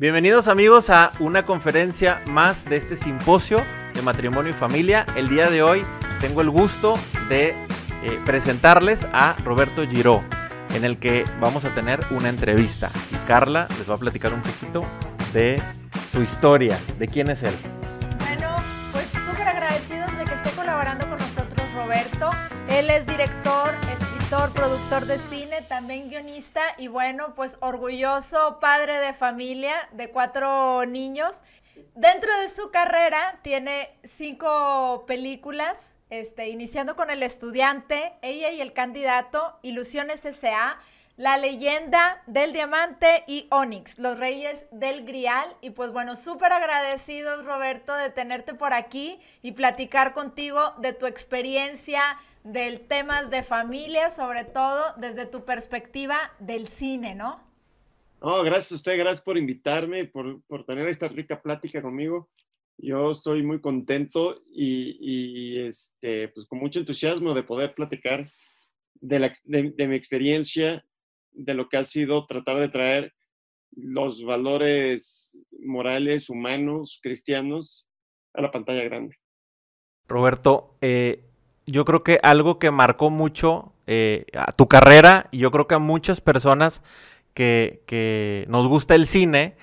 Bienvenidos amigos a una conferencia más de este simposio de matrimonio y familia. El día de hoy tengo el gusto de eh, presentarles a Roberto Giró, en el que vamos a tener una entrevista. Y Carla les va a platicar un poquito de su historia, de quién es él. Bueno, pues súper agradecidos de que esté colaborando con nosotros Roberto. Él es director, productor de cine, también guionista y bueno, pues orgulloso padre de familia de cuatro niños. Dentro de su carrera tiene cinco películas, este, iniciando con El Estudiante, Ella y el Candidato, Ilusiones S.A., La Leyenda del Diamante y Onyx, Los Reyes del Grial. Y pues bueno, súper agradecidos Roberto de tenerte por aquí y platicar contigo de tu experiencia, del temas de familia, sobre todo desde tu perspectiva del cine, ¿no? No, gracias a usted, gracias por invitarme, por, por tener esta rica plática conmigo. Yo estoy muy contento y, y, este, pues con mucho entusiasmo de poder platicar de, la, de, de mi experiencia, de lo que ha sido tratar de traer los valores morales, humanos, cristianos a la pantalla grande. Roberto, eh, yo creo que algo que marcó mucho eh, a tu carrera y yo creo que a muchas personas que, que, nos gusta el cine,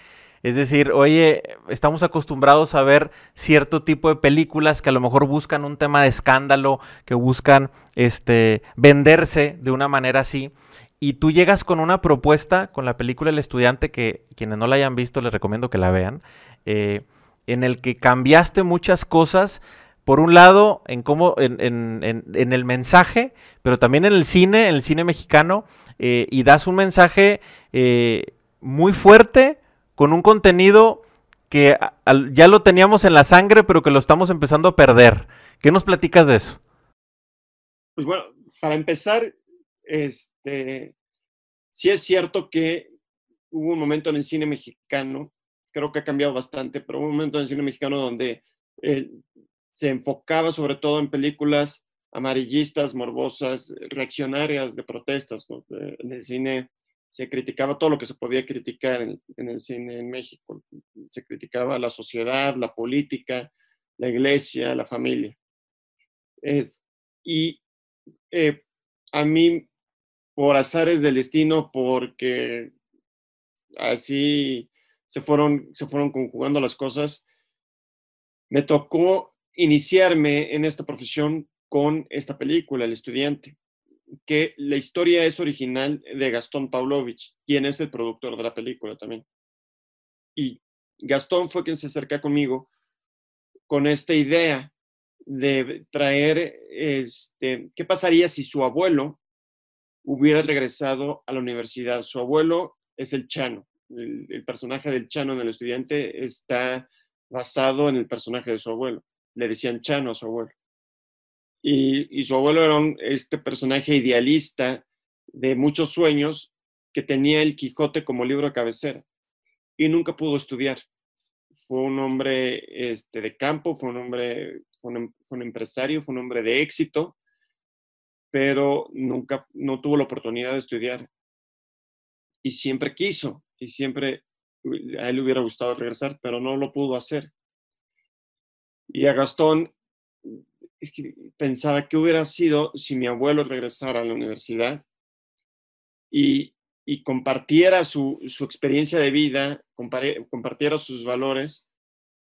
es decir, oye, estamos acostumbrados a ver cierto tipo de películas que a lo mejor buscan un tema de escándalo, que buscan este, venderse de una manera así. Y tú llegas con una propuesta con la película El Estudiante, que quienes no la hayan visto les recomiendo que la vean, eh, en el que cambiaste muchas cosas por un lado, en cómo, en, en, en, el mensaje, pero también en el cine, en el cine mexicano, eh, y das un mensaje eh, muy fuerte, con un contenido que ya lo teníamos en la sangre, pero que lo estamos empezando a perder. ¿Qué nos platicas de eso? Pues bueno, para empezar, este, sí es cierto que hubo un momento en el cine mexicano, creo que ha cambiado bastante, pero hubo un momento en el cine mexicano donde eh, se enfocaba sobre todo en películas amarillistas, morbosas, reaccionarias de protestas. En el cine se criticaba todo lo que se podía criticar en, el cine en México. Se criticaba la sociedad, la política, la iglesia, la familia. Y eh, a mí, por azares del destino, porque así se fueron, se fueron conjugando las cosas, me tocó iniciarme en esta profesión con esta película, El estudiante, que la historia es original de Gastón Pavlovich, quien es el productor de la película también. Y Gastón fue quien se acerca conmigo con esta idea de traer, este, ¿qué pasaría si su abuelo hubiera regresado a la universidad? Su abuelo es el Chano, el, el personaje del Chano en el estudiante está basado en el personaje de su abuelo le decían Chano a su abuelo. Y, su abuelo era este personaje idealista de muchos sueños que tenía el Quijote como libro de cabecera y nunca pudo estudiar. Fue un hombre este, de campo, fue un hombre, fue un, fue un empresario, fue un hombre de éxito, pero nunca, no tuvo la oportunidad de estudiar. Y siempre quiso, y siempre a él le hubiera gustado regresar, pero no lo pudo hacer. Y a Gastón pensaba que hubiera sido si mi abuelo regresara a la universidad y, compartiera su, experiencia de vida, compartiera sus valores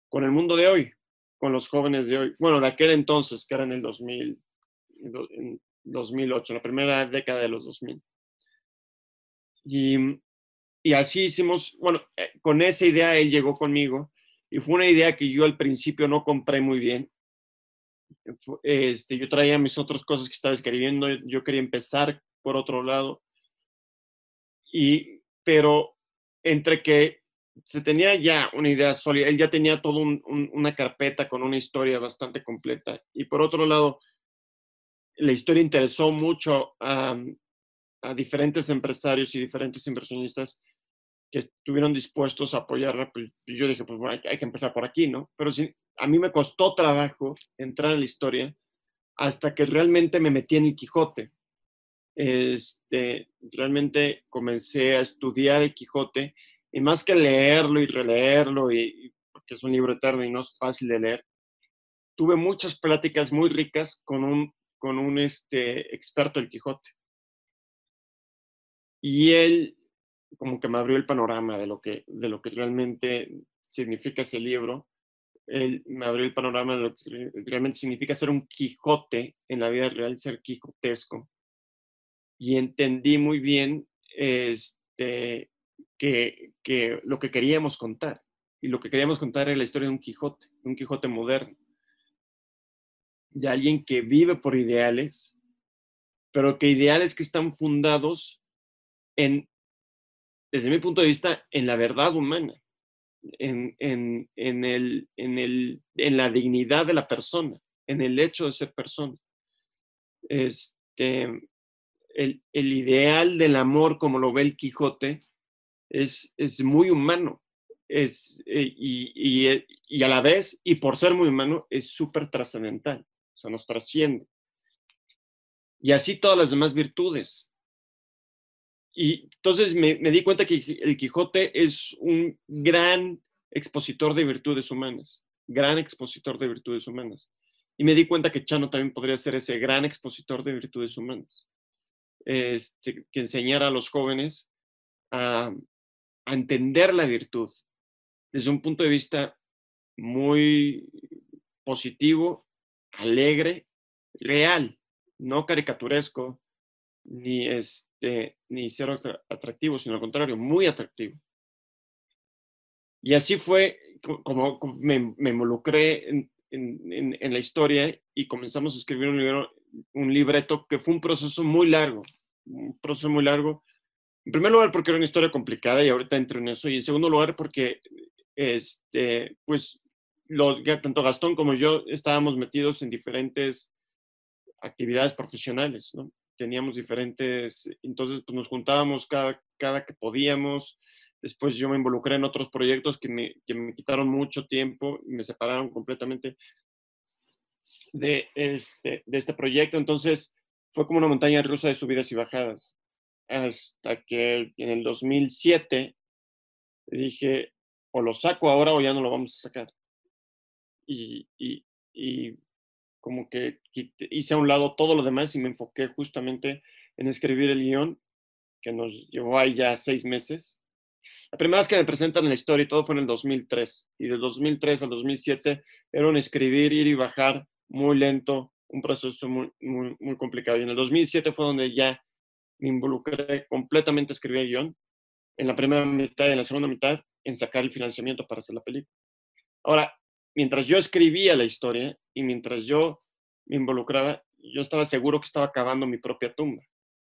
con el mundo de hoy, con los jóvenes de hoy. Bueno, de aquel entonces, que era en el 2000, en 2008, la primera década de los 2000. Y, y así hicimos, bueno, eh, con esa idea él llegó conmigo y fue una idea que yo al principio no compré muy bien. Este, yo traía mis otras cosas que estaba escribiendo, yo quería empezar por otro lado, y, pero entre que se tenía ya una idea sólida, él ya tenía toda un, un, una carpeta con una historia bastante completa, y por otro lado, la historia interesó mucho a, a diferentes empresarios y diferentes inversionistas que estuvieron dispuestos a apoyarla, pues yo dije, pues bueno, hay que empezar por aquí, ¿no? Pero sí, a mí me costó trabajo entrar en la historia hasta que realmente me metí en el Quijote. Este, realmente comencé a estudiar el Quijote y más que leerlo y releerlo, y, porque es un libro eterno y no es fácil de leer, tuve muchas pláticas muy ricas con un, con un este, experto del Quijote. Y él como que me abrió el panorama de lo que, de lo que realmente significa ese libro. Él me abrió el panorama de lo que realmente significa ser un Quijote en la vida real, ser quijotesco. Y entendí muy bien este, que, que lo que queríamos contar. Y lo que queríamos contar era la historia de un Quijote, un Quijote moderno. De alguien que vive por ideales, pero que ideales que están fundados en, desde mi punto de vista, en la verdad humana, en, en, en, el, en, el, en la dignidad de la persona, en el hecho de ser persona. Este, el, el ideal del amor, como lo ve el Quijote, es, es muy humano. Es, eh, y, y, eh, y, a la vez, y por ser muy humano, es súper trascendental, o sea, nos trasciende. Y así todas las demás virtudes. Y entonces me, di cuenta que el Quijote es un gran expositor de virtudes humanas, gran expositor de virtudes humanas. Y me di cuenta que Chano también podría ser ese gran expositor de virtudes humanas, este, que enseñara a los jóvenes a entender la virtud desde un punto de vista muy positivo, alegre, real, no caricaturesco, ni, este, ni ser atractivo, sino al contrario, muy atractivo. Y así fue como, me, me, involucré en, en, en, la historia y comenzamos a escribir un, libro, un libreto que fue un proceso muy largo, un proceso muy largo. En primer lugar, porque era una historia complicada y ahorita entro en eso. Y en segundo lugar, porque este, pues, lo, tanto Gastón como yo estábamos metidos en diferentes actividades profesionales, ¿no? Teníamos diferentes, entonces pues nos juntábamos cada, cada que podíamos. Después yo me involucré en otros proyectos que me, que me quitaron mucho tiempo me separaron completamente de este, de este proyecto. Entonces fue como una montaña rusa de subidas y bajadas. Hasta que en el 2007 dije, o lo saco ahora o ya no lo vamos a sacar. Y, y, y como que hice a un lado todo lo demás y me enfoqué justamente en escribir el guion, que nos llevó ahí ya seis meses. La primera vez que me presentan en la historia y todo fue en el 2003. Y del 2003 al 2007 era un escribir, ir y bajar muy lento, un proceso muy, muy, muy complicado. Y en el 2007 fue donde ya me involucré completamente a escribir el guion. En la primera mitad y en la segunda mitad en sacar el financiamiento para hacer la película. Ahora, mientras yo escribía la historia y mientras yo me involucraba, yo estaba seguro que estaba cavando mi propia tumba.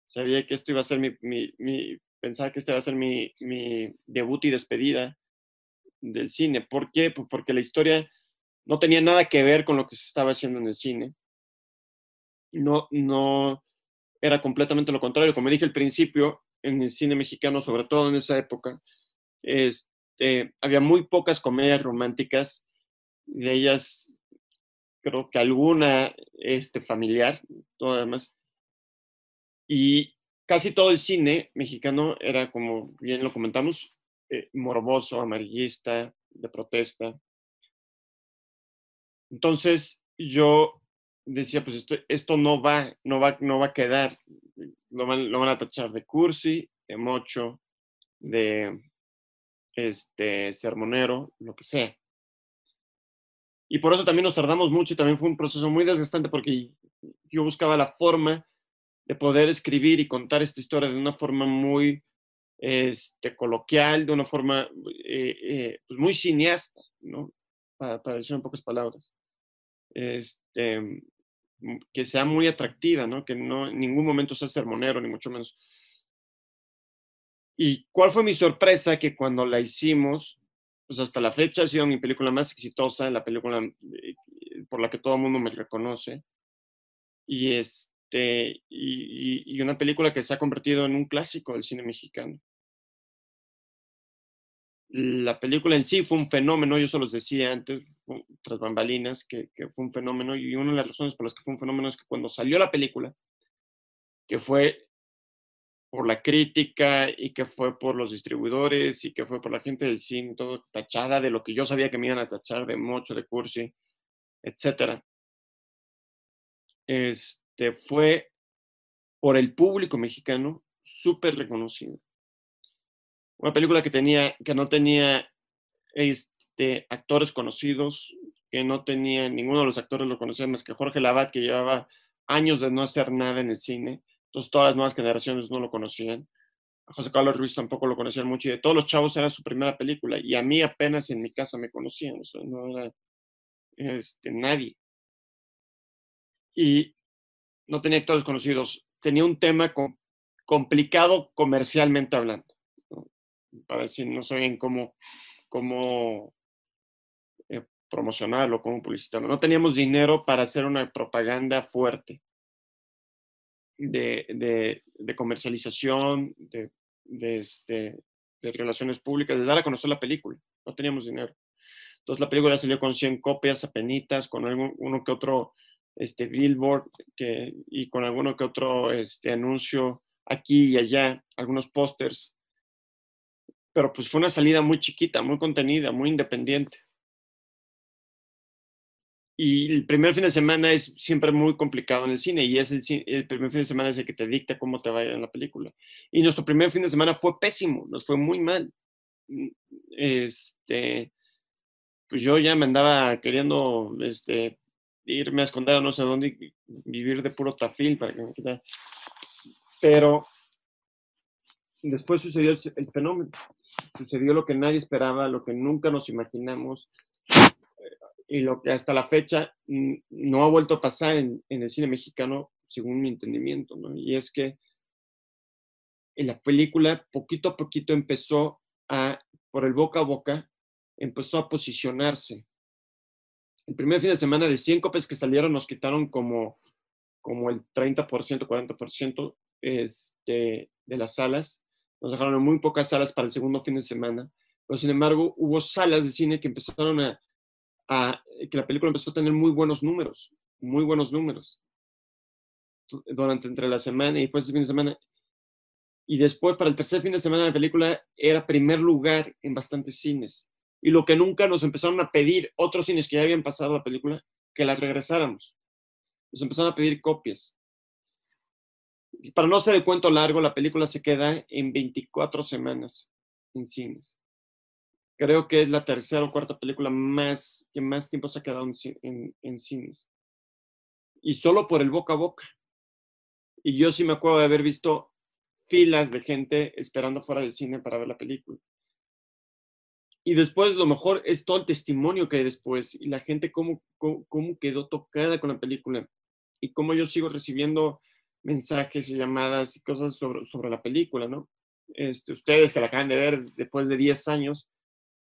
Sabía que esto iba a ser mi, mi, mi pensaba que este iba a ser mi, mi, debut y despedida del cine. ¿Por qué? Pues porque la historia no tenía nada que ver con lo que se estaba haciendo en el cine. No, no era completamente lo contrario. Como dije al principio, en el cine mexicano, sobre todo en esa época, este, había muy pocas comedias románticas de ellas creo que alguna este, familiar, todo además. Y casi todo el cine mexicano era, como bien lo comentamos, eh, morboso, amarillista, de protesta. Entonces yo decía, pues esto, esto no, va, no, va, no va a quedar, lo van, lo van a tachar de cursi, de mocho, de este, sermonero, lo que sea. Y por eso también nos tardamos mucho y también fue un proceso muy desgastante porque yo buscaba la forma de poder escribir y contar esta historia de una forma muy este, coloquial, de una forma eh, eh, pues muy cineasta, ¿no? Para, para, decir en pocas palabras. Este, mm, que sea muy atractiva, ¿no? Que no en ningún momento sea sermonero, ni mucho menos. ¿Y cuál fue mi sorpresa? Que cuando la hicimos, pues hasta la fecha ha sido mi película más exitosa, la película eh, por la que todo el mundo me reconoce. Y, este, y, y, una película que se ha convertido en un clásico del cine mexicano. La película en sí fue un fenómeno, yo se los decía antes, tras bambalinas, que, que fue un fenómeno, y una de las razones por las que fue un fenómeno es que cuando salió la película, que fue por la crítica y que fue por los distribuidores y que fue por la gente del cine, todo tachada de lo que yo sabía que me iban a tachar de mucho, de cursi, etcétera. Este fue por el público mexicano súper reconocido. Una película que tenía, que no tenía este, actores conocidos, que no tenía, ninguno de los actores lo conocía más que Jorge Lavat, que llevaba años de no hacer nada en el cine. Entonces todas las nuevas generaciones no lo conocían. A José Carlos Ruiz tampoco lo conocían mucho y de todos los chavos era su primera película y a mí apenas en mi casa me conocían, o no era este, nadie. Y no tenía actores conocidos. Tenía un tema complicado comercialmente hablando. Para decir, no sabían cómo, cómo eh, promocionarlo, cómo publicitarlo. No teníamos dinero para hacer una propaganda fuerte de, de, comercialización, de, este, de relaciones públicas, de dar a conocer la película. No teníamos dinero. Entonces la película salió con 100 copias apenitas, con algún, uno que otro este, billboard que, y con alguno que otro este, anuncio aquí y allá, algunos pósters. Pero pues fue una salida muy chiquita, muy contenida, muy independiente. Y el primer fin de semana es siempre muy complicado en el cine y es el, el, primer fin de semana es el que te dicta cómo te va a ir en la película. Y nuestro primer fin de semana fue pésimo, nos fue muy mal. Mm, este, pues yo ya me andaba queriendo este, irme a esconder a no sé dónde y vivir de puro tafil para que me quitara. Pero después sucedió el fenómeno, sucedió lo que nadie esperaba, lo que nunca nos imaginamos, y lo que hasta la fecha no ha vuelto a pasar en, el cine mexicano, según mi entendimiento, ¿no? Y es que en la película poquito a poquito empezó a, por el boca a boca, empezó a posicionarse. El primer fin de semana de 100 copias que salieron nos quitaron como, como el 30%, 40% este, de las salas. Nos dejaron en muy pocas salas para el segundo fin de semana. Pero sin embargo, hubo salas de cine que empezaron a, que la película empezó a tener muy buenos números, muy buenos números durante entre la semana y después del fin de semana. Y después, para el tercer fin de semana, la película era primer lugar en bastantes cines. Y lo que nunca nos empezaron a pedir otros cines que ya habían pasado la película, que la regresáramos. Nos empezaron a pedir copias. Para no hacer el cuento largo, la película se queda en 24 semanas en cines creo que es la tercera o cuarta película más que más tiempo se ha quedado en, cines. Y solo por el boca a boca. Y yo sí me acuerdo de haber visto filas de gente esperando fuera del cine para ver la película. Y después lo mejor es todo el testimonio que hay después y la gente cómo, cómo, quedó tocada con la película y cómo yo sigo recibiendo mensajes y llamadas y cosas sobre, sobre la película, ¿no? Este, ustedes que la acaban de ver después de 10 años,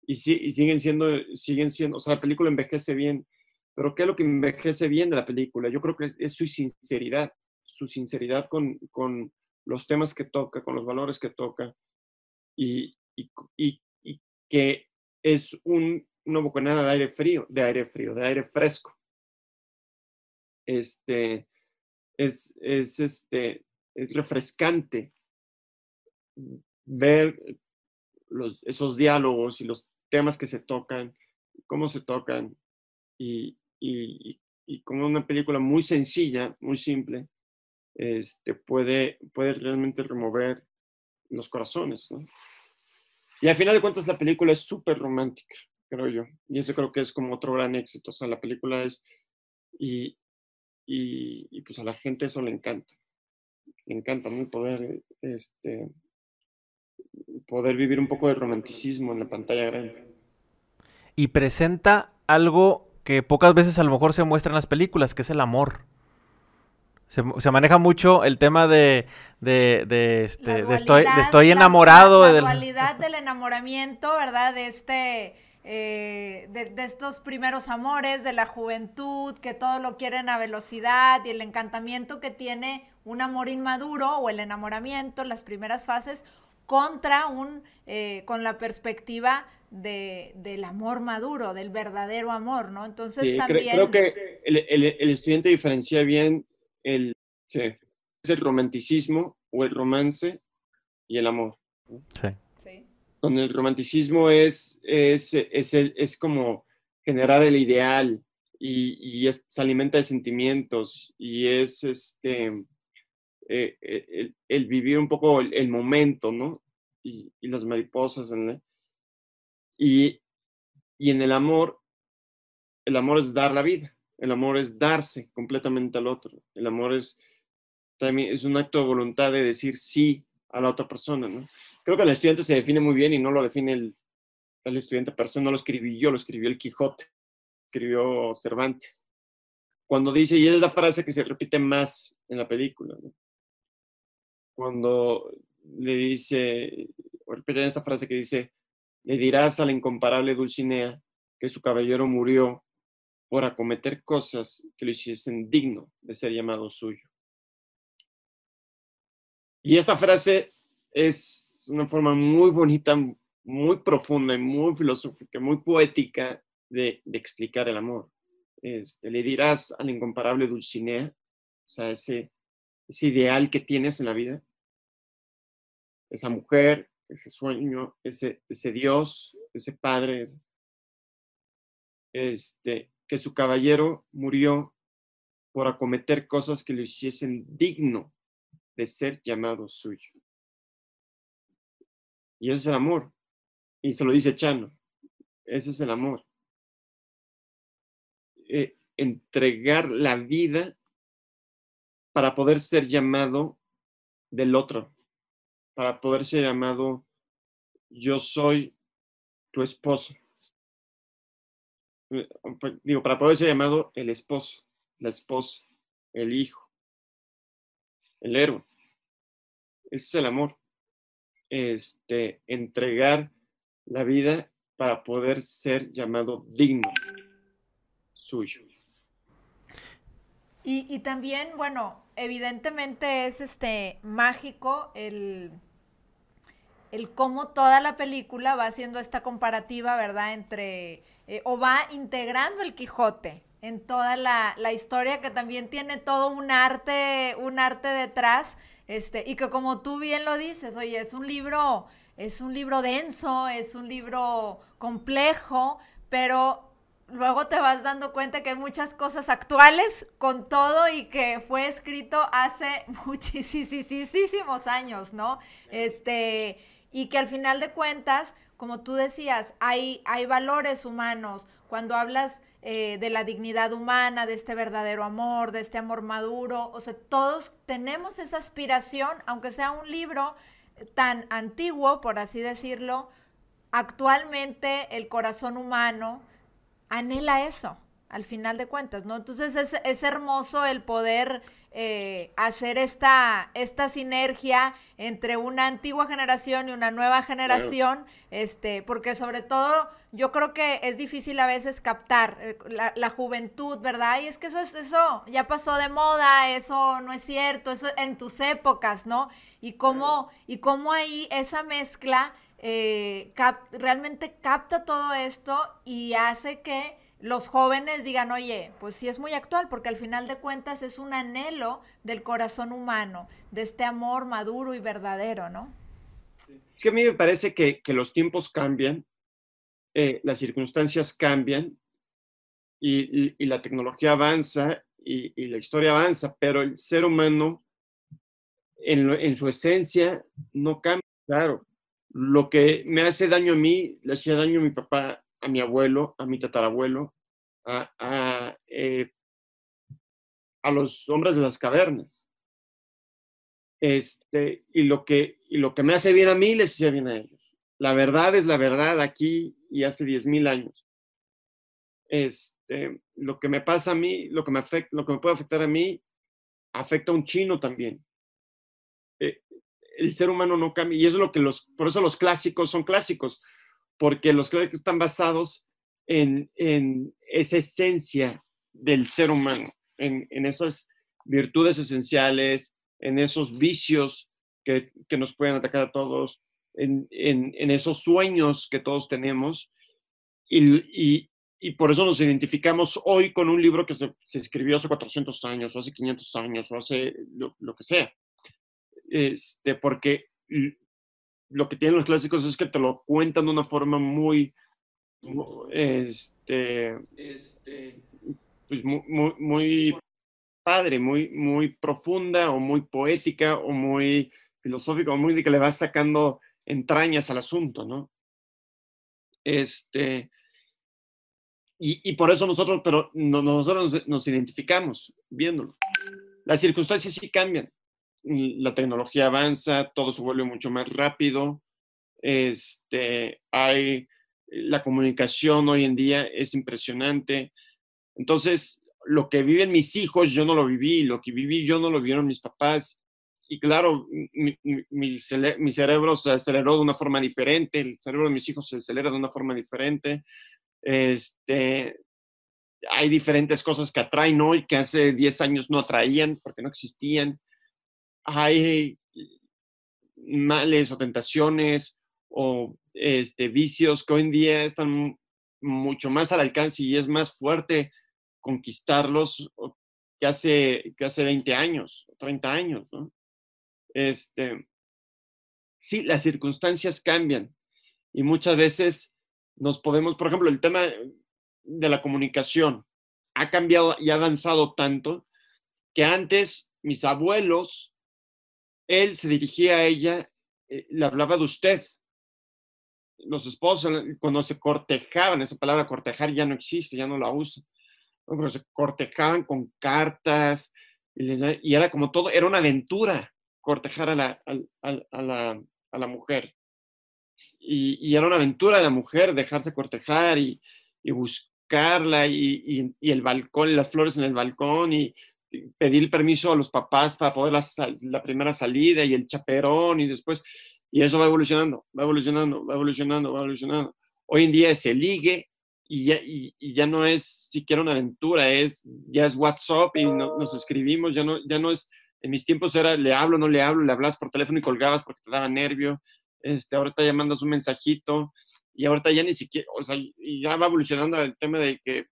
y, siguen siendo, siguen siendo, o sea, la película envejece bien, pero ¿qué es lo que envejece bien de la película? Yo creo que es, su sinceridad, su sinceridad con, con, los temas que toca, con los valores que toca, y, y, y, que es un, una bocanada de aire frío, de aire frío, de aire fresco. Este, es, es, este, es refrescante ver los, esos diálogos y los temas que se tocan, cómo se tocan y, y, y como una película muy sencilla, muy simple, este, puede, puede realmente remover los corazones. ¿no? Y al final de cuentas la película es súper romántica, creo yo. Y eso creo que es como otro gran éxito. O sea, la película es... Y, y, y pues a la gente eso le encanta. Le encanta ¿no? poder este, poder vivir un poco de romanticismo en la pantalla grande. Y presenta algo que pocas veces a lo mejor se muestra en las películas, que es el amor. Se, maneja mucho el tema de, de, de, este, de estoy, estoy enamorado. La, la dualidad del enamoramiento, ¿verdad? De este... Eh, de, de, estos primeros amores, de la juventud, que todo lo quieren a velocidad y el encantamiento que tiene un amor inmaduro o el enamoramiento, las primeras fases, contra un, eh, con la perspectiva de, del amor maduro, del verdadero amor, ¿no? Entonces también... Creo, que el, el, estudiante diferencia bien el, sí, es el romanticismo o el romance y el amor. Sí. Donde el romanticismo es, es, es, es como generar el ideal y, y se alimenta de sentimientos y es este, eh, eh, el, vivir un poco el, momento, ¿no? Y, las mariposas. ¿no? Y, y en el amor, el amor es dar la vida, el amor es darse completamente al otro, el amor es también es un acto de voluntad de decir sí a la otra persona, ¿no? Creo que el estudiante se define muy bien y no lo define el, el estudiante persona, no lo escribí yo, lo escribió el Quijote, escribió Cervantes. Cuando dice, y es la frase que se repite más en la película, ¿no? Cuando le dice, o repite esta frase que dice, le dirás a la incomparable Dulcinea que su caballero murió por acometer cosas que lo hiciesen digno de ser llamado suyo. Y esta frase es una forma muy bonita, muy profunda y muy filosófica, muy poética de, explicar el amor. Este, le dirás a la incomparable Dulcinea, o sea, ese, ese ideal que tienes en la vida, esa mujer, ese sueño, ese, ese Dios, ese Padre, este, que su caballero murió por acometer cosas que lo hiciesen digno de ser llamado suyo. Y ese es el amor. Y se lo dice Chano. Ese es el amor. Eh, entregar la vida para poder ser llamado del otro, para poder ser llamado yo soy tu esposo. Eh, digo, para poder ser llamado el esposo, la esposa, el hijo, el héroe. Ese es el amor. Este, entregar la vida para poder ser llamado digno suyo. Y, también, bueno, evidentemente es este mágico el, el cómo toda la película va haciendo esta comparativa, ¿verdad? Entre, eh, o va integrando el Quijote en toda la, la, historia que también tiene todo un arte, un arte detrás, este, y que como tú bien lo dices, oye, es un libro, es un libro denso, es un libro complejo, pero luego te vas dando cuenta que hay muchas cosas actuales con todo y que fue escrito hace muchísimos años, ¿no? Este, y que al final de cuentas, como tú decías, hay, hay valores humanos. Cuando hablas eh, de la dignidad humana, de este verdadero amor, de este amor maduro. O sea, todos tenemos esa aspiración, aunque sea un libro tan antiguo, por así decirlo, actualmente el corazón humano anhela eso, al final de cuentas, ¿no? Entonces es, es hermoso el poder eh, hacer esta, esta sinergia entre una antigua generación y una nueva generación, este, porque sobre todo yo creo que es difícil a veces captar eh, la, juventud, ¿verdad? Y es que eso es, eso ya pasó de moda, eso no es cierto, eso en tus épocas, ¿no? Y cómo, y cómo ahí esa mezcla eh, realmente capta todo esto y hace que los jóvenes digan, oye, pues sí es muy actual, porque al final de cuentas es un anhelo del corazón humano, de este amor maduro y verdadero, ¿no? Es que a mí me parece que, los tiempos cambian, eh, las circunstancias cambian y, la tecnología avanza y, la historia avanza, pero el ser humano en, en su esencia no cambia, claro. Lo que me hace daño a mí, le hacía daño a mi papá a mi abuelo, a mi tatarabuelo, a, eh, a, los hombres de las cavernas. Este, y, lo que, y lo que me hace bien a mí, les hacía bien a ellos. La verdad es la verdad aquí y hace 10.000 años. Este, lo que me pasa a mí, lo que me, afecta, lo que me puede afectar a mí, afecta a un chino también. El ser humano no cambia y es lo que los, por eso los clásicos son clásicos, porque los clásicos están basados en, esa esencia del ser humano, en, esas virtudes esenciales, en esos vicios que, nos pueden atacar a todos, en, esos sueños que todos tenemos. Y, por eso nos identificamos hoy con un libro que se, escribió hace 400 años, o hace 500 años, o hace lo, lo que sea. Este, porque lo que tienen los clásicos es que te lo cuentan de una forma muy, este, este, pues muy, muy, padre, muy, muy profunda o muy poética o muy filosófica o muy de que le vas sacando entrañas al asunto, ¿no? Este, y, por eso nosotros, pero nosotros nos, identificamos viéndolo. Las circunstancias sí cambian. La tecnología avanza, todo se vuelve mucho más rápido. Este, hay la comunicación hoy en día es impresionante. Entonces, lo que viven mis hijos, yo no lo viví, lo que viví, yo no lo vieron mis papás. Y claro, mi, cerebro se aceleró de una forma diferente, el cerebro de mis hijos se acelera de una forma diferente. Este, hay diferentes cosas que atraen hoy que hace 10 años no atraían porque no existían. Hay males o tentaciones o este, vicios que hoy en día están mucho más al alcance y es más fuerte conquistarlos que hace, que hace 20 años, 30 años, Este, sí, las circunstancias cambian y muchas veces nos podemos, por ejemplo, el tema de la comunicación ha cambiado y ha avanzado tanto que antes mis abuelos, él se dirigía a ella, eh, le hablaba de usted. Los esposos, cuando se cortejaban, esa palabra cortejar ya no existe, ya no la usan, pero se cortejaban con cartas y, era como todo, era una aventura cortejar a la, a la, a la mujer y, era una aventura de la mujer dejarse cortejar y, buscarla y, el balcón, las flores en el balcón y, pedir permiso a los papás para poder la, la, primera salida y el chaperón y después, y eso va evolucionando, va evolucionando, va evolucionando, va evolucionando. Hoy en día es el ligue y ya, y, ya no es siquiera una aventura, es, ya es WhatsApp y nos escribimos, ya no, ya no es, en mis tiempos era le hablo, no le hablo, le hablas por teléfono y colgabas porque te daba nervio, este, ahorita ya mandas un mensajito y ahorita ya ni siquiera, o sea, ya va evolucionando el tema de que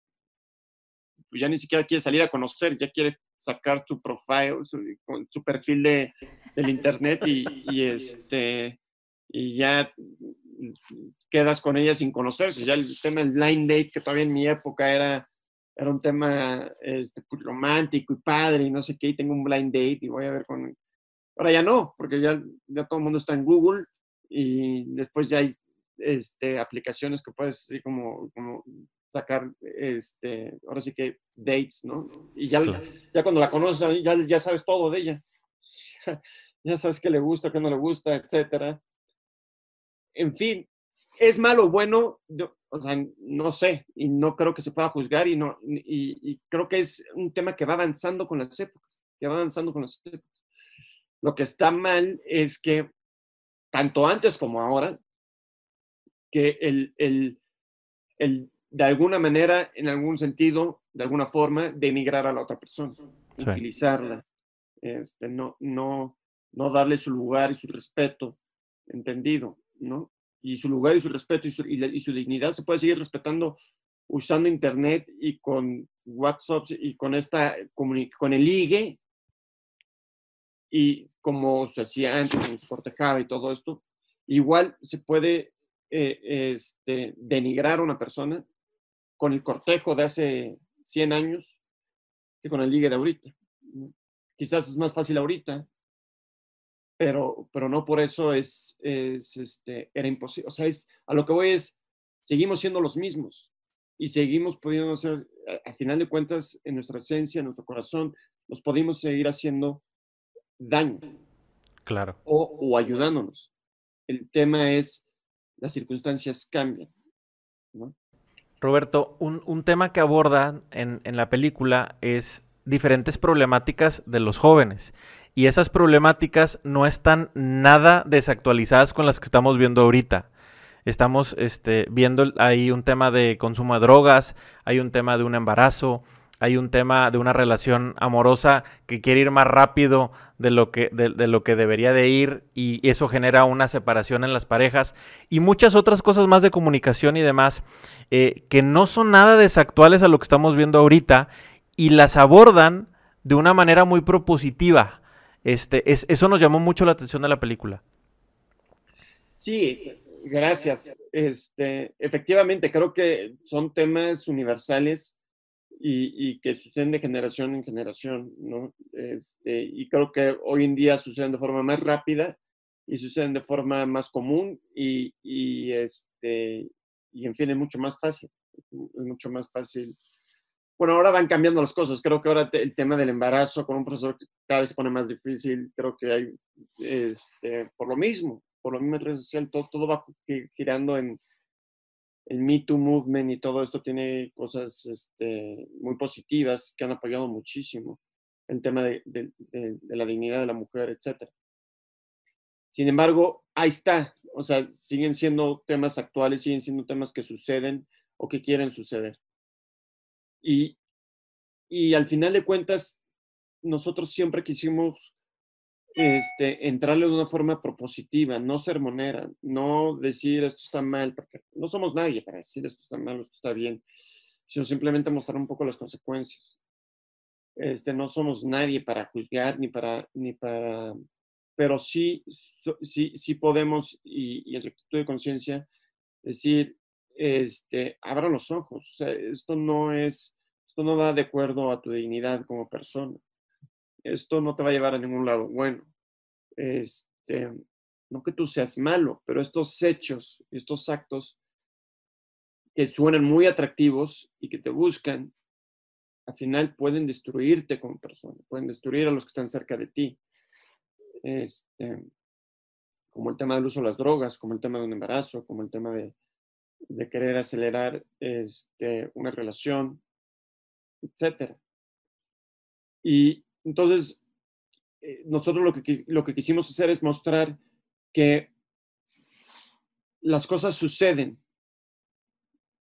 pues, ya ni siquiera quiere salir a conocer, ya quiere sacar tu profile, su, perfil de, del internet y, este, y ya quedas con ella sin conocerse. Ya el tema del blind date, que todavía en mi época era, era un tema este, pues, romántico y padre y no sé qué, y tengo un blind date y voy a ver con... Ahora ya no, porque ya, ya todo el mundo está en Google y después ya hay este, aplicaciones que puedes así como sacar, este, ahora sí que dates, ¿no? Y ya, ya cuando la conoces, ya, ya sabes todo de ella. ya sabes qué le gusta, qué no le gusta, etcétera. En fin, ¿es malo o bueno? o sea, no sé, y no creo que se pueda juzgar, y, no, y, y creo que es un tema que va avanzando con las épocas, que va avanzando con las épocas. Lo que está mal es que tanto antes como ahora, que el, el, el, de alguna manera, en algún sentido, de alguna forma, denigrar a la otra persona, utilizarla, este, no, no, no darle su lugar y su respeto, entendido, ¿no? Y su lugar y su respeto y su, y, su dignidad se puede seguir respetando usando Internet y con WhatsApp y con, esta, con el IGE y como se hacía antes, como se cortejaba y todo esto, igual se puede eh, este, denigrar a una persona con el cortejo de hace 100 años que con el ligue de ahorita. Quizás es más fácil ahorita, pero, pero no por eso es, es este, era imposible. O sea, es, a lo que voy es, seguimos siendo los mismos y seguimos pudiendo ser, a, a final de cuentas, en nuestra esencia, en nuestro corazón, nos podemos seguir haciendo daño. Claro. O, ayudándonos. El tema es, las circunstancias cambian. Roberto, un, tema que aborda en, en la película es diferentes problemáticas de los jóvenes. Y esas problemáticas no están nada desactualizadas con las que estamos viendo ahorita. Estamos este, viendo ahí un tema de consumo de drogas, hay un tema de un embarazo, hay un tema de una relación amorosa que quiere ir más rápido de lo que, de, lo que debería de ir y eso genera una separación en las parejas y muchas otras cosas más de comunicación y demás eh, que no son nada desactuales a lo que estamos viendo ahorita y las abordan de una manera muy propositiva. Este, es, eso nos llamó mucho la atención de la película. Sí, gracias. Este, efectivamente, creo que son temas universales y, que suceden de generación en generación, ¿no? Este, y creo que hoy en día suceden de forma más rápida y suceden de forma más común y, y, este, y en fin, es mucho más fácil. Es mucho más fácil. Bueno, ahora van cambiando las cosas. Creo que ahora el tema del embarazo con un profesor cada vez se pone más difícil. Creo que hay, este, por lo mismo, por lo mismo en redes sociales, todo, todo va girando en el Me Too Movement y todo esto tiene cosas este, muy positivas que han apoyado muchísimo el tema de, de, la dignidad de la mujer, etc. Sin embargo, ahí está. O sea, siguen siendo temas actuales, siguen siendo temas que suceden o que quieren suceder. Y, y al final de cuentas, nosotros siempre quisimos este, entrarle de una forma propositiva, no sermonera, no decir esto está mal, porque no somos nadie para decir esto está mal esto está bien, sino simplemente mostrar un poco las consecuencias. Este, no somos nadie para juzgar ni para, ni para, pero sí, sí, sí podemos, y, y en rectitud de conciencia, decir, este, abra los ojos, esto no es, esto no va de acuerdo a tu dignidad como persona esto no te va a llevar a ningún lado bueno. Este, no que tú seas malo, pero estos hechos, estos actos que suenan muy atractivos y que te buscan, al final pueden destruirte como persona, pueden destruir a los que están cerca de ti. Este, como el tema del uso de las drogas, como el tema de un embarazo, como el tema de, querer acelerar este, una relación, etc. Y entonces, eh, nosotros lo que, lo que quisimos hacer es mostrar que las cosas suceden,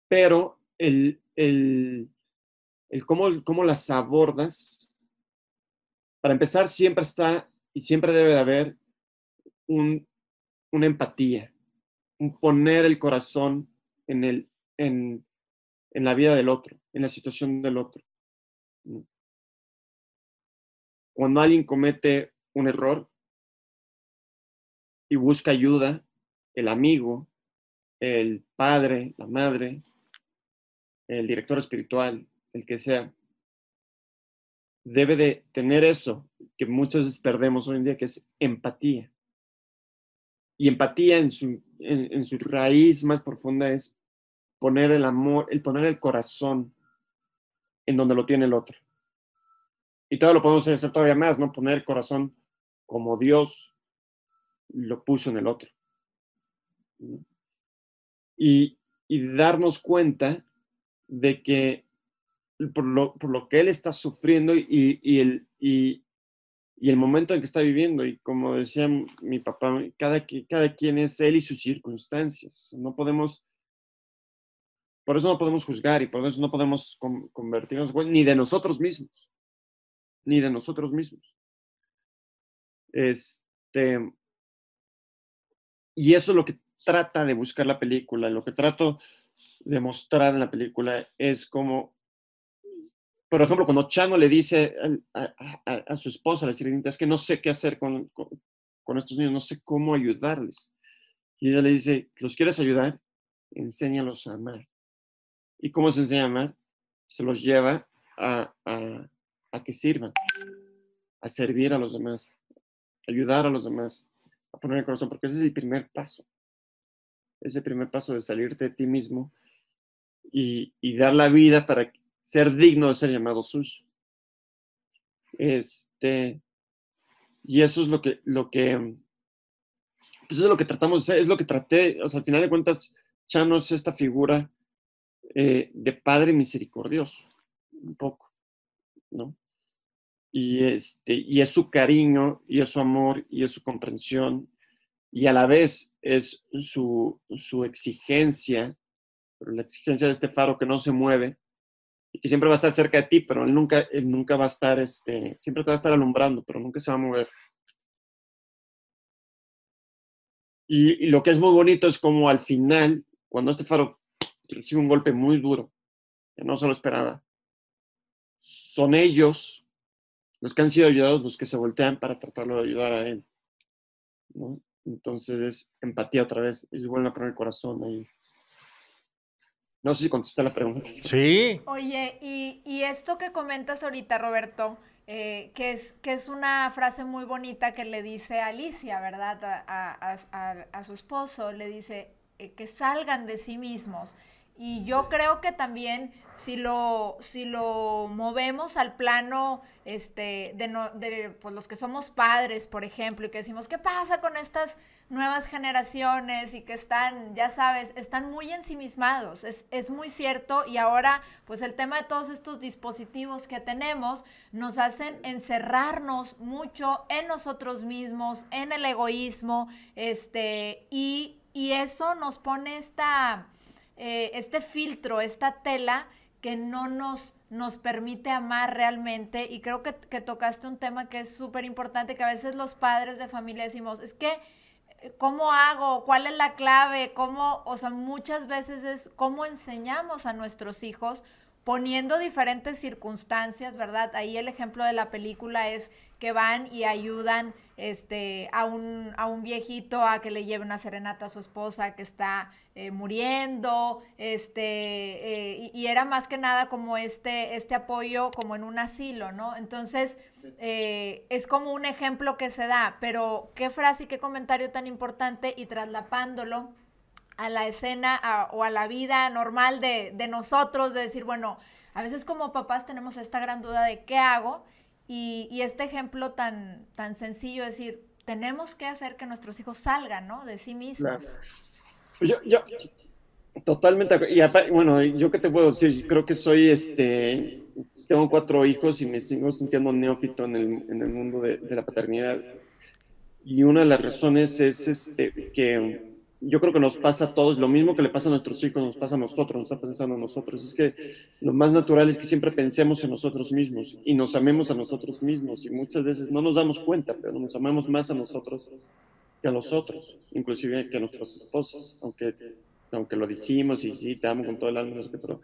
pero el, el, el cómo, cómo, las abordas, para empezar, siempre está y siempre debe de haber un, una empatía, poner el corazón en, el, en, en la vida del otro, en la situación del otro cuando alguien comete un error y busca ayuda, el amigo, el padre, la madre, el director espiritual, el que sea, debe de tener eso que muchas veces perdemos hoy en día, que es empatía. Y empatía en su, en, su raíz más profunda es poner el amor, el poner el corazón en donde lo tiene el otro. Y todo lo podemos hacer todavía más, ¿no? Poner el corazón como Dios lo puso en el otro. Y, y darnos cuenta de que por lo, por lo, que él está sufriendo y, y el, y, y, el momento en que está viviendo, y como decía mi papá, cada, cada quien es él y sus circunstancias. No podemos, por eso no podemos juzgar y por eso no podemos convertirnos ni de nosotros mismos ni de nosotros mismos. Este, y eso es lo que trata de buscar la película, lo que trato de mostrar en la película es como, por ejemplo, cuando Chano le dice a, su esposa, la sirenita, es que no sé qué hacer con, con, estos niños, no sé cómo ayudarles. Y ella le dice, ¿los quieres ayudar? Enséñalos a amar. ¿Y cómo se enseña a amar? Se los lleva a, a que sirvan, a servir a los demás, ayudar a los demás, a poner el corazón, porque ese es el primer paso. Ese primer paso de salirte de ti mismo y, dar la vida para ser digno de ser llamado suyo. Este, y eso es lo que, lo que, pues es lo que tratamos de hacer, es lo que traté, o sea, al final de cuentas, Chano es esta figura eh, de padre misericordioso, un poco, ¿no? Y, este, y es su cariño, y es su amor, y es su comprensión, y a la vez es su, su exigencia, la exigencia de este faro que no se mueve, y que siempre va a estar cerca de ti, pero él nunca, él nunca va a estar, este, siempre te va a estar alumbrando, pero nunca se va a mover. Y, y lo que es muy bonito es como al final, cuando este faro recibe un golpe muy duro, que no se lo esperaba, son ellos los que han sido ayudados, los que se voltean para tratarlo de ayudar a él. Entonces es empatía otra vez. Y vuelven a poner el corazón ahí. No sé si contesté la pregunta. Sí. Oye, y, y esto que comentas ahorita, Roberto, eh, que, es, que es una frase muy bonita que le dice Alicia, ¿verdad? A, a, su esposo, le dice eh, que salgan de sí mismos. Y yo creo que también si lo, si lo movemos al plano este, de, no, de pues, los que somos padres, por ejemplo, y que decimos, ¿qué pasa con estas nuevas generaciones y que están, ya sabes, están muy ensimismados. Es, es, muy cierto y ahora pues el tema de todos estos dispositivos que tenemos nos hacen encerrarnos mucho en nosotros mismos, en el egoísmo, este, y, y eso nos pone esta, eh, este filtro, esta tela que no nos nos permite amar realmente y creo que, que tocaste un tema que es súper importante que a veces los padres de familia decimos, es que ¿Cómo hago? ¿Cuál es la clave? ¿Cómo? O sea, muchas veces es cómo enseñamos a nuestros hijos poniendo diferentes circunstancias, ¿verdad? Ahí el ejemplo de la película es que van y ayudan este, a, un, a un viejito a que le lleve una serenata a su esposa que está eh, muriendo, este, eh, y, era más que nada como este, este apoyo como en un asilo, ¿no? Entonces, eh, es como un ejemplo que se da, pero qué frase y qué comentario tan importante y traslapándolo a la escena o a la vida normal de, de nosotros, de decir, bueno, a veces como papás tenemos esta gran duda de qué hago y, y, este ejemplo tan, tan sencillo, es decir, tenemos que hacer que nuestros hijos salgan, ¿no? De sí mismos. Yo, yo, totalmente, y bueno, yo qué te puedo decir, creo que soy, este, tengo cuatro hijos y me sigo sintiendo neófito en el, en el mundo de, de, la paternidad. Y una de las razones es este, que yo creo que nos pasa a todos, lo mismo que le pasa a nuestros hijos, nos pasa a nosotros, nos está pensando a nosotros. Es que lo más natural es que siempre pensemos en nosotros mismos y nos amemos a nosotros mismos. Y muchas veces no nos damos cuenta, pero nos amamos más a nosotros que a los otros, inclusive que a nuestros esposos, aunque, aunque lo decimos y sí, te amo con todo el alma, pero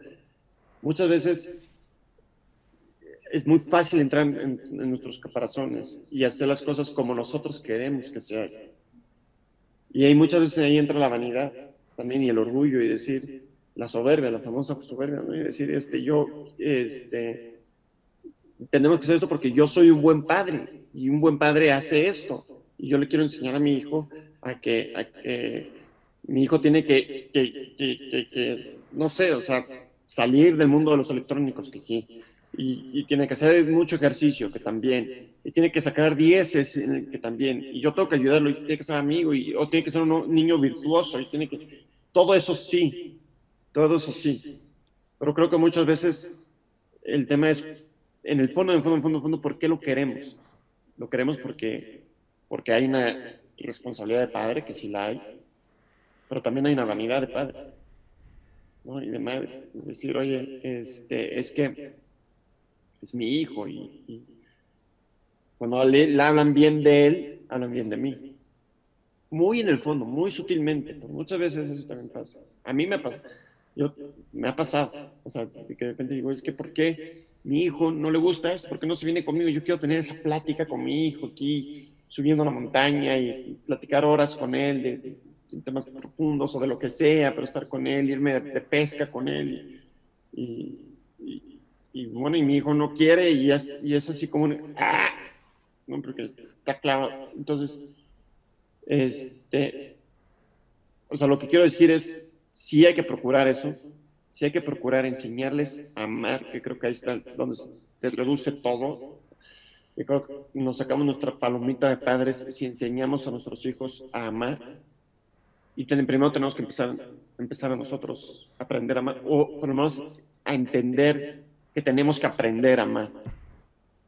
muchas veces es muy fácil entrar en, en nuestros caparazones y hacer las cosas como nosotros queremos que se hagan y hay muchas veces ahí entra la vanidad también y el orgullo y decir, la soberbia, la famosa soberbia, ¿no? y decir, este, yo, este, tenemos que hacer esto porque yo soy un buen padre y un buen padre hace esto. Y yo le quiero enseñar a mi hijo a que, a que mi hijo tiene que, que, que, no sé, o sea, salir del mundo de los electrónicos, que sí, y, tiene que hacer mucho ejercicio, que también, y tiene que sacar dieces, que también, y yo tengo que ayudarlo, y tiene que ser amigo, y, o tiene que ser un niño virtuoso, y tiene que, todo eso sí, todo eso sí, pero creo que muchas veces el tema es, en el fondo, en el fondo, en el fondo, en el fondo, ¿por qué lo queremos? Lo queremos porque, porque hay una responsabilidad de padre, que sí la hay, pero también hay una vanidad de padre, ¿no? Y de madre, decir, oye, este, es que es mi hijo y, cuando le, hablan bien de él, hablan bien de mí. Muy en el fondo, muy sutilmente, muchas veces eso también pasa. A mí me ha pasado, o sea, que de repente digo, es que ¿por qué mi hijo no le gusta esto? ¿Por qué no se viene conmigo? Yo quiero tener esa plática con mi hijo aquí, subiendo a la montaña y, platicar horas con él de, temas profundos o de lo que sea, pero estar con él, irme de, pesca con él y bueno, y mi hijo no quiere y es, y es así como, ¡ah! No, porque está clavado. Entonces, este, o sea, lo que quiero decir es, sí hay que procurar eso, sí hay que procurar enseñarles a amar, que creo que ahí está donde se reduce todo. Y creo que nos sacamos nuestra palomita de padres si enseñamos a nuestros hijos a amar. Y primero tenemos que empezar, empezar a nosotros a aprender a amar, o por lo menos a entender que tenemos que aprender a amar.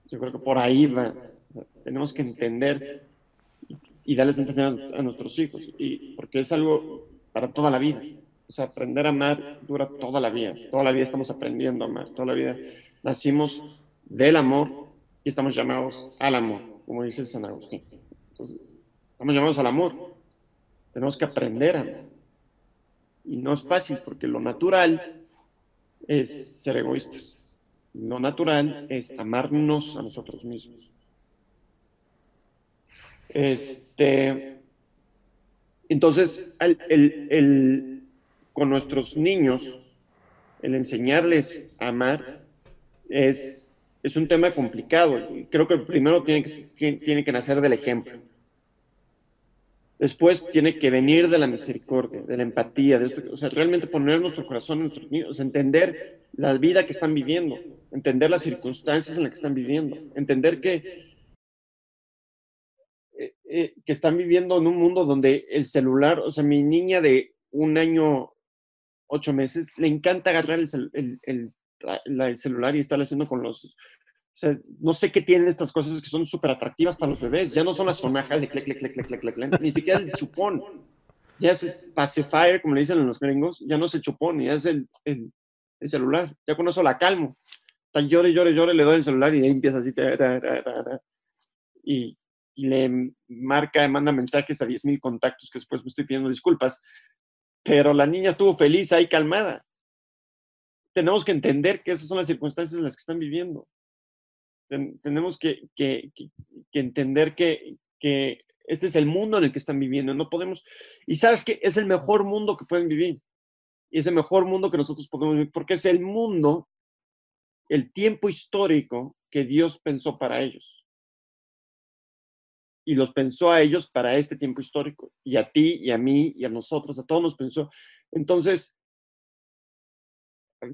Yo creo que por ahí va. tenemos que entender y, darles a entender a, nuestros hijos, y, porque es algo para toda la vida. O sea, aprender a amar dura toda la vida. Toda la vida estamos aprendiendo a amar. Toda la vida nacimos del amor y estamos llamados al amor, como dice San Agustín. Entonces, estamos llamados al amor. Tenemos que aprender a amar. Y no es fácil porque lo natural es ser egoístas. Lo natural es amarnos a nosotros mismos. Este, Entonces, el, con nuestros niños, el enseñarles a amar es, es un tema complicado. Creo que primero tiene que, tiene que nacer del ejemplo. Después tiene que venir de la misericordia, de la empatía, de esto, o sea, realmente poner nuestro corazón en nuestros niños, entender la vida que están viviendo, entender las circunstancias en las que están viviendo, entender que, eh, eh, que están viviendo en un mundo donde el celular, o sea, mi niña de un año, ocho meses, le encanta agarrar el, el celular y estar haciendo con los o sea, no sé qué tienen estas cosas que son súper atractivas para los bebés. Ya no son las sonajas de clic, clic, clic, clic, clic, clic, ni siquiera el chupón. Ya es el pacifier, como le dicen en los gringos, ya no es el chupón, ya es el, el, celular. Ya con eso la calmo. Tan llore, llore, llore, le doy el celular y ahí empieza así. y, y le marca, manda mensajes a 10.000 contactos que después me estoy pidiendo disculpas. Pero la niña estuvo feliz ahí calmada. Tenemos que entender que esas son las circunstancias en las que están viviendo tenemos que, entender que, este es el mundo en el que están viviendo. No podemos, y sabes que es el mejor mundo que pueden vivir. Y es el mejor mundo que nosotros podemos vivir, porque es el mundo, el tiempo histórico que Dios pensó para ellos. Y los pensó a ellos para este tiempo histórico. Y a ti, y a mí, y a nosotros, a todos nos pensó. Entonces,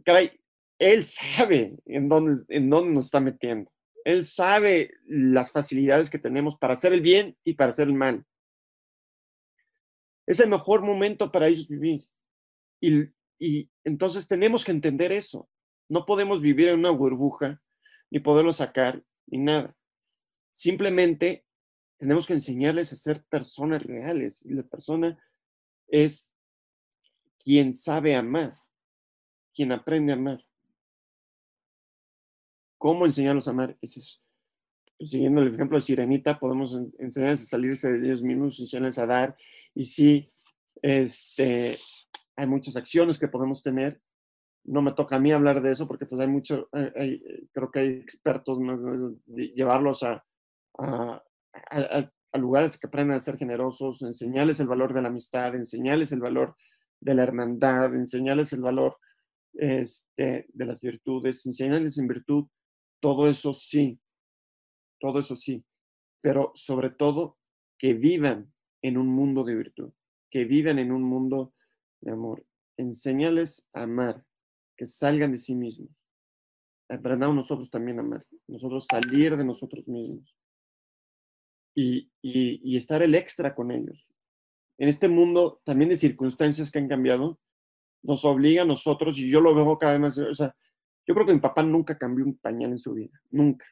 caray, Él sabe en dónde, en dónde nos está metiendo. Él sabe las facilidades que tenemos para hacer el bien y para hacer el mal. Es el mejor momento para ellos vivir. Y, y entonces tenemos que entender eso. No podemos vivir en una burbuja, ni poderlo sacar, ni nada. Simplemente tenemos que enseñarles a ser personas reales. Y la persona es quien sabe amar, quien aprende a amar. ¿Cómo enseñarlos a amar? Siguiendo el ejemplo de Sirenita, podemos enseñarles a salirse de ellos mismos, enseñarles a dar. Y sí, este, hay muchas acciones que podemos tener. No me toca a mí hablar de eso porque pues hay mucho, creo que hay expertos más de llevarlos a, lugares que aprendan a ser generosos, enseñarles el valor de la amistad, enseñarles el valor de la hermandad, enseñarles el valor este, de las virtudes, enseñarles en virtud todo eso sí, todo eso sí, pero sobre todo que vivan en un mundo de virtud, que vivan en un mundo de amor. Enseñales a amar, que salgan de sí mismos. Aprendamos nosotros también a amar, nosotros salir de nosotros mismos y, y estar el extra con ellos. En este mundo también de circunstancias que han cambiado, nos obliga a nosotros, y yo lo veo cada vez más, o sea, yo creo que mi papá nunca cambió un pañal en su vida, nunca.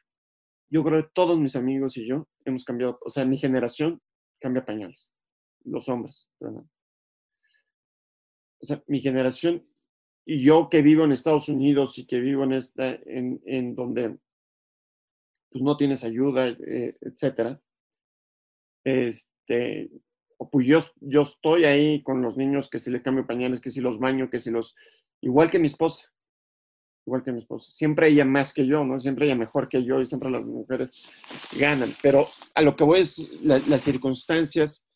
Yo creo que todos mis amigos y yo hemos cambiado, o sea, mi generación cambia pañales, los hombres. O sea, mi generación y yo que vivo en Estados Unidos y que vivo en esta, en, en donde pues no tienes ayuda, eh, etcétera, este, pues yo, yo estoy ahí con los niños que si le cambio pañales, que si los baño, que si los, igual que mi esposa igual que mi esposa. Siempre ella más que yo, ¿no? Siempre ella mejor que yo y siempre las mujeres ganan. Pero a lo que voy es las circunstancias.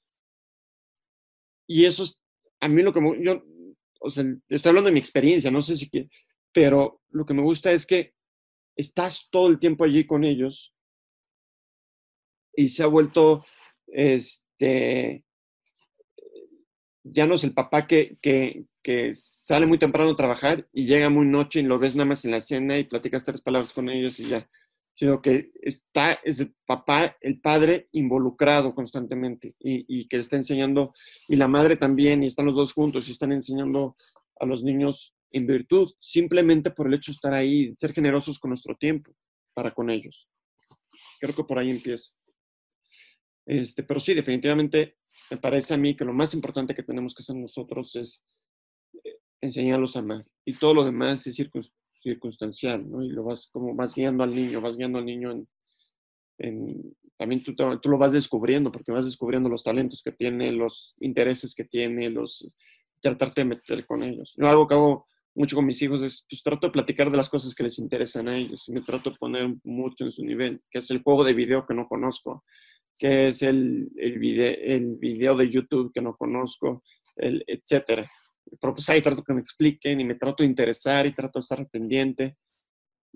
Y eso es, a mí lo que me, yo, o sea, estoy hablando de mi experiencia, no sé si pero lo que me gusta es que estás todo el tiempo allí con ellos y se ha vuelto, este, ya no es el papá que, que sale muy temprano a trabajar y llega muy noche y lo ves nada más en la cena y platicas tres palabras con ellos y ya. Sino que está es el papá, el padre involucrado constantemente y, y que está enseñando, y la madre también, y están los dos juntos y están enseñando a los niños en virtud, simplemente por el hecho de estar ahí, ser generosos con nuestro tiempo para con ellos. Creo que por ahí empieza. Este, pero sí, definitivamente me parece a mí que lo más importante que tenemos que hacer nosotros es enseñarlos a amar. Y todo lo demás es circunstancial, ¿no? Y lo vas como vas guiando al niño, vas guiando al niño en, también tú, tú, lo vas descubriendo, porque vas descubriendo los talentos que tiene, los intereses que tiene, los tratarte de meter con ellos. Yo algo que hago mucho con mis hijos es, pues trato de platicar de las cosas que les interesan a ellos y me trato de poner mucho en su nivel, que es el juego de video que no conozco. qué es el, el, video, de YouTube que no conozco, el, etcétera. Pero pues ahí trato que me expliquen y me trato de interesar y trato de estar pendiente.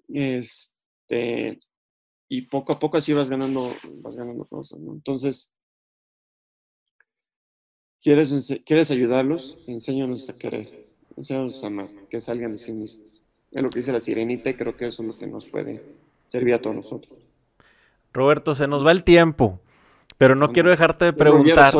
Este, y poco a poco así vas ganando, vas ganando cosas, Entonces, ¿quieres, ¿quieres ayudarlos? Enséñanos a querer, enséñanos a amar, que salgan de sí mismos. Es lo que dice la sirenita y creo que eso es lo que nos puede servir a todos nosotros. Roberto, se nos va el tiempo. Pero no quiero dejarte de preguntar.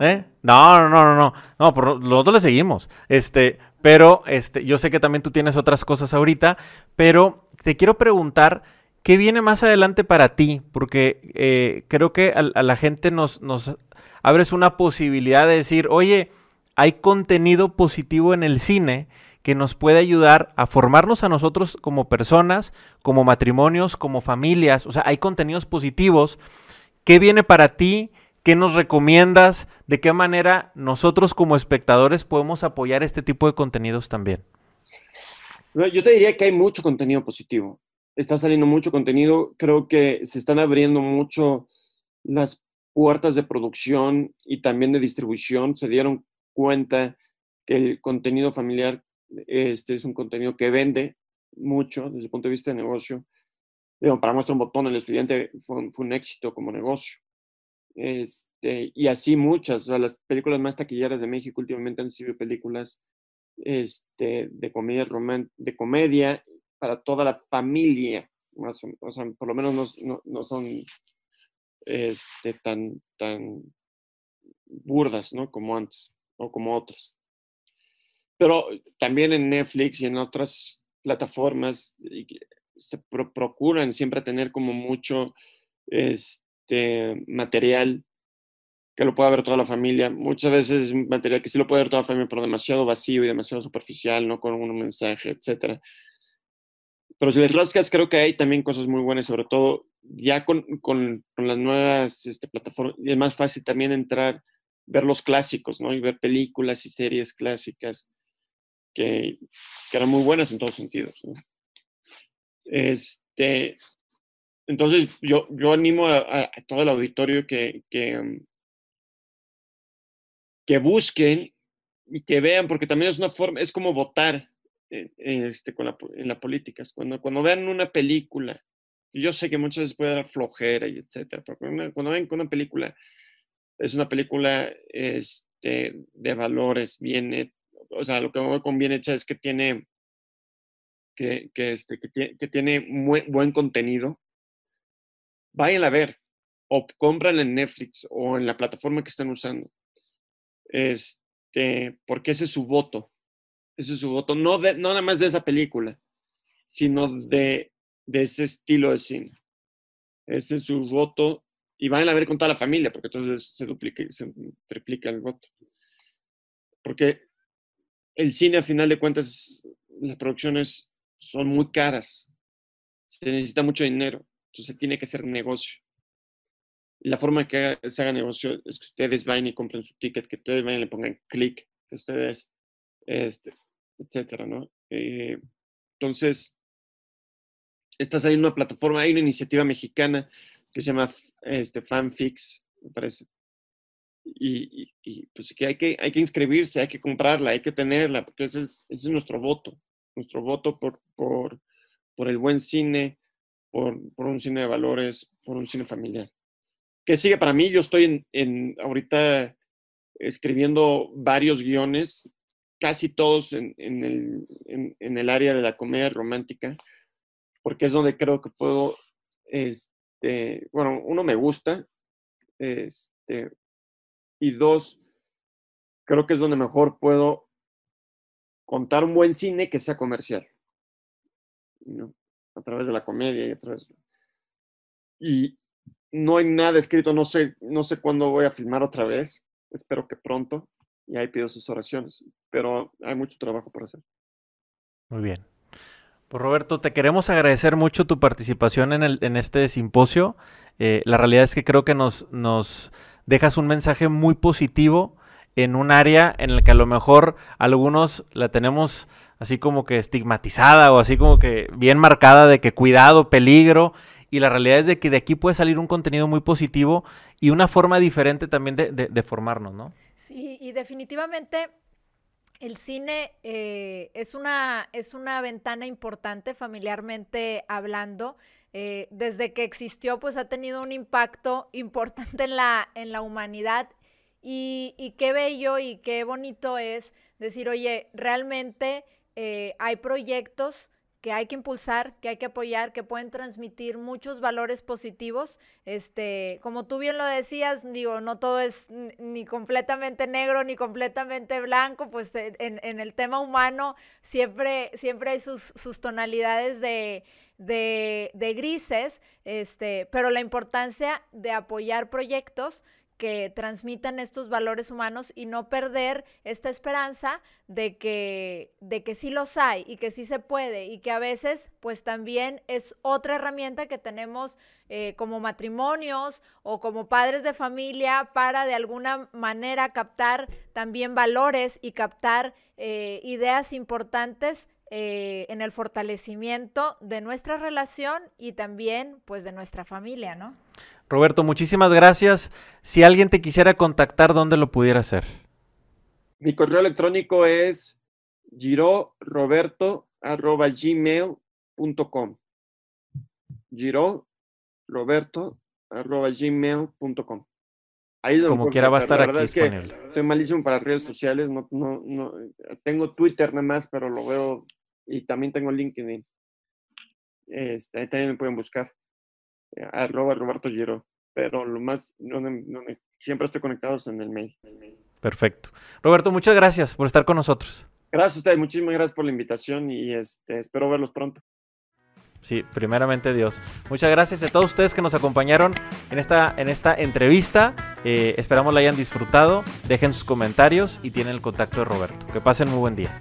¿eh? No, no, no, no, no. por, los le seguimos. Este, pero este, yo sé que también tú tienes otras cosas ahorita, pero te quiero preguntar qué viene más adelante para ti, porque eh, creo que a, la gente nos, nos abres una posibilidad de decir, oye, hay contenido positivo en el cine que nos puede ayudar a formarnos a nosotros como personas, como matrimonios, como familias. O sea, hay contenidos positivos ¿Qué viene para ti? ¿Qué nos recomiendas? ¿De qué manera nosotros como espectadores podemos apoyar este tipo de contenidos también? Yo te diría que hay mucho contenido positivo. Está saliendo mucho contenido. Creo que se están abriendo mucho las puertas de producción y también de distribución. Se dieron cuenta que el contenido familiar este, es un contenido que vende mucho desde el punto de vista de negocio para muestra un botón, el estudiante fue un, éxito como negocio. Este, y así muchas, las películas más taquilleras de México últimamente han sido películas este, de, comedia de comedia para toda la familia, más o, sea, por lo menos no, no, son este, tan, tan burdas ¿no? como antes o como otras. Pero también en Netflix y en otras plataformas se procuran siempre tener como mucho este, material que lo pueda ver toda la familia. Muchas veces material que sí lo puede ver toda la familia, pero demasiado vacío y demasiado superficial, no con un mensaje, etc. Pero si les rascas, creo que hay también cosas muy buenas, sobre todo ya con, con, con las nuevas este, plataformas. Y es más fácil también entrar, ver los clásicos, ¿no? Y ver películas y series clásicas que, que eran muy buenas en todos sentidos. ¿no? Este, entonces, yo, yo animo a, todo el auditorio que, mm, que, busquen y que vean, porque también es una forma, es como votar este, con la, en la política. Cuando, cuando vean una película, yo sé que muchas veces puede dar flojera y etcétera, pero cuando, ven una película, es una película este, de valores, bien, o sea, lo que me conviene hecha es que tiene que, que, este, que, tiene muy, buen contenido, vayan a ver o compran en Netflix o en la plataforma que estén usando. Este, porque ese es su voto. Ese es su voto, no, de, no nada más de esa película, sino de, de ese estilo de cine. Ese es su voto y vayan a ver con toda la familia, porque entonces se duplica, se triplica el voto. Porque el cine, a final de cuentas, las producciones son muy caras. Se necesita mucho dinero. Entonces tiene que ser negocio. Y la forma que se haga negocio es que ustedes vayan y compren su ticket, que ustedes vayan y le pongan clic, que ustedes, este, etcétera, ¿no? Eh, entonces, está saliendo una plataforma, hay una iniciativa mexicana que se llama este, Fanfix, me parece. Y, pues que hay, que hay que inscribirse, hay que comprarla, hay que tenerla, porque ese es, ese es nuestro voto nuestro voto por, por, por el buen cine, por, por, un cine de valores, por un cine familiar. ¿Qué sigue para mí? Yo estoy en, en ahorita escribiendo varios guiones, casi todos en, en, el, en, el, área de la comedia romántica, porque es donde creo que puedo, este, bueno, uno me gusta, este, y dos, creo que es donde mejor puedo contar un buen cine que sea comercial. A través de la comedia y a través Y no hay nada escrito, no sé, no sé cuándo voy a filmar otra vez. Espero que pronto. Y ahí pido sus oraciones. Pero hay mucho trabajo por hacer. Muy bien. Pues Roberto, te queremos agradecer mucho tu participación en, el, en este simposio. Eh, la realidad es que creo que nos, nos dejas un mensaje muy positivo en un área en la que a lo mejor algunos la tenemos así como que estigmatizada o así como que bien marcada de que cuidado, peligro. Y la realidad es de que de aquí puede salir un contenido muy positivo y una forma diferente también de, formarnos, ¿no? Sí, y definitivamente el cine eh, es, una, es una ventana importante familiarmente hablando. Eh, desde que existió, pues ha tenido un impacto importante en la, en la humanidad. Y, qué bello y qué bonito es decir, oye, realmente eh, hay proyectos que hay que impulsar, que hay que apoyar, que pueden transmitir muchos valores positivos. Este, como tú bien lo decías, digo, no todo es ni completamente negro ni completamente blanco, pues eh, en, el tema humano siempre, siempre hay sus, tonalidades de, de, grises, este, pero la importancia de apoyar proyectos que transmitan estos valores humanos y no perder esta esperanza de que, de que sí los hay y que sí se puede y que a veces pues también es otra herramienta que tenemos eh, como matrimonios o como padres de familia para de alguna manera captar también valores y captar eh, ideas importantes eh, en el fortalecimiento de nuestra relación y también pues de nuestra familia, ¿no? Roberto, muchísimas gracias. Si alguien te quisiera contactar, ¿dónde lo pudiera hacer? Mi correo electrónico es giroroberto.gmail.com giroroberto.gmail.com Ahí es Como quiera va a estar aquí es disponible. soy malísimo para redes sociales, no, no, no, tengo Twitter nada más, pero lo veo y también tengo LinkedIn. Este, ahí también me pueden buscar arroba Roberto Giro, pero lo más, siempre estoy conectado en el mail. Perfecto. Roberto, muchas gracias por estar con nosotros. Gracias a ustedes, muchísimas gracias por la invitación y este, espero verlos pronto. Sí, primeramente Dios. Muchas gracias a todos ustedes que nos acompañaron en esta, en esta entrevista. Eh, esperamos la hayan disfrutado. Dejen sus comentarios y tienen el contacto de Roberto. Que pasen muy buen día.